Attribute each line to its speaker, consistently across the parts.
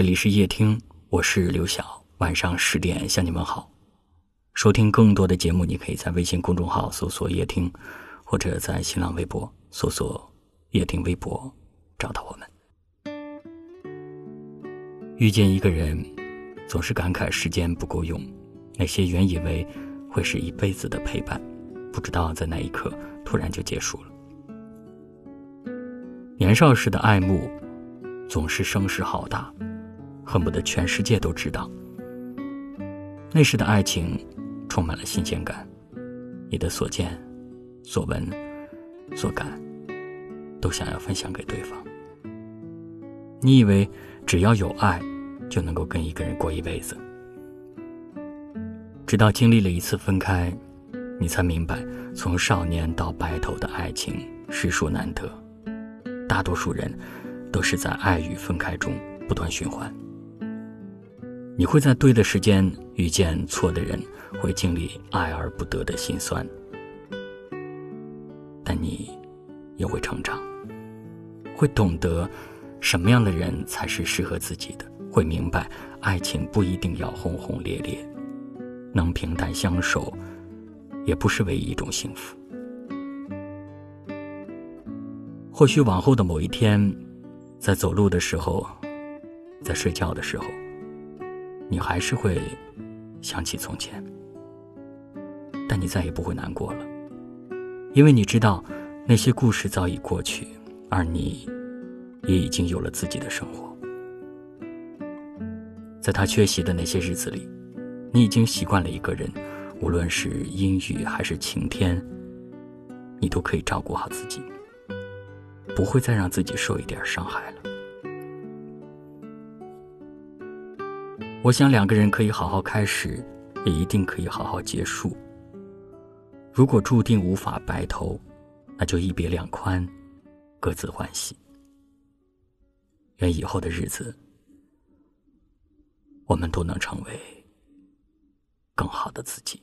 Speaker 1: 这里是夜听，我是刘晓。晚上十点向你们好。收听更多的节目，你可以在微信公众号搜索“夜听”，或者在新浪微博搜索“夜听微博”找到我们。遇见一个人，总是感慨时间不够用，那些原以为会是一辈子的陪伴，不知道在那一刻突然就结束了。年少时的爱慕，总是声势浩大。恨不得全世界都知道。那时的爱情充满了新鲜感，你的所见、所闻、所感，都想要分享给对方。你以为只要有爱，就能够跟一个人过一辈子。直到经历了一次分开，你才明白，从少年到白头的爱情实属难得。大多数人都是在爱与分开中不断循环。你会在对的时间遇见错的人，会经历爱而不得的心酸，但你也会成长，会懂得什么样的人才是适合自己的，会明白爱情不一定要轰轰烈烈，能平淡相守，也不是唯一一种幸福。或许往后的某一天，在走路的时候，在睡觉的时候。你还是会想起从前，但你再也不会难过了，因为你知道那些故事早已过去，而你也已经有了自己的生活。在他缺席的那些日子里，你已经习惯了一个人，无论是阴雨还是晴天，你都可以照顾好自己，不会再让自己受一点伤害了。我想，两个人可以好好开始，也一定可以好好结束。如果注定无法白头，那就一别两宽，各自欢喜。愿以后的日子，我们都能成为更好的自己。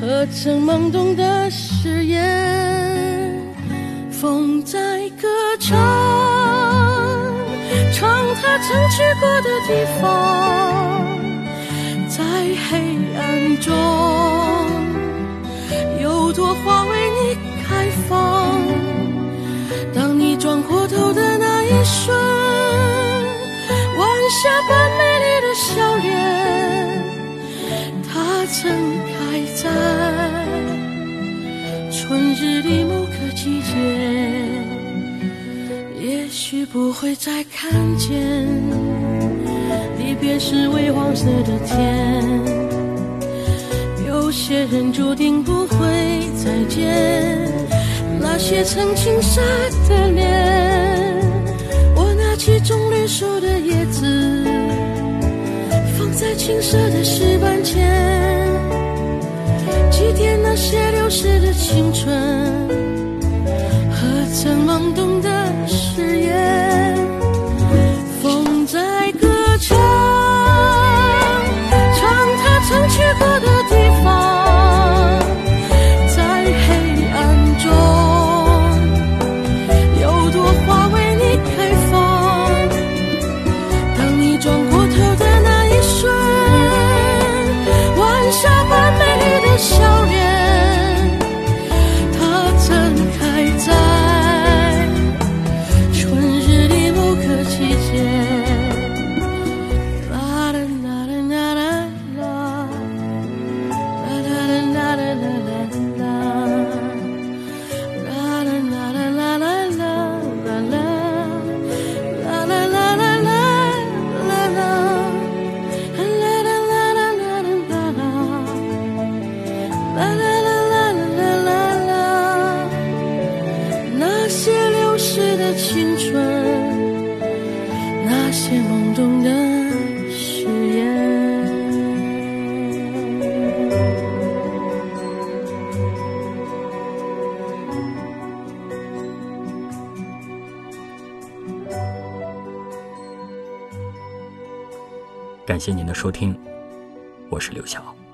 Speaker 2: 何曾懵懂的誓言？风在歌唱，唱他曾去过的地方，在黑暗中，有朵花为你开放。当你转过头的那一瞬，晚霞不会再看见离别时微黄色的天。有些人注定不会再见，那些曾青涩的脸。我拿起棕榈树的叶子，放在青涩的石板前。祭奠那些流逝的青春，和曾懵懂的誓言？啦啦啦啦啦啦啦那些流逝的青春那些懵懂的誓言
Speaker 1: 感谢您的收听我是刘晓。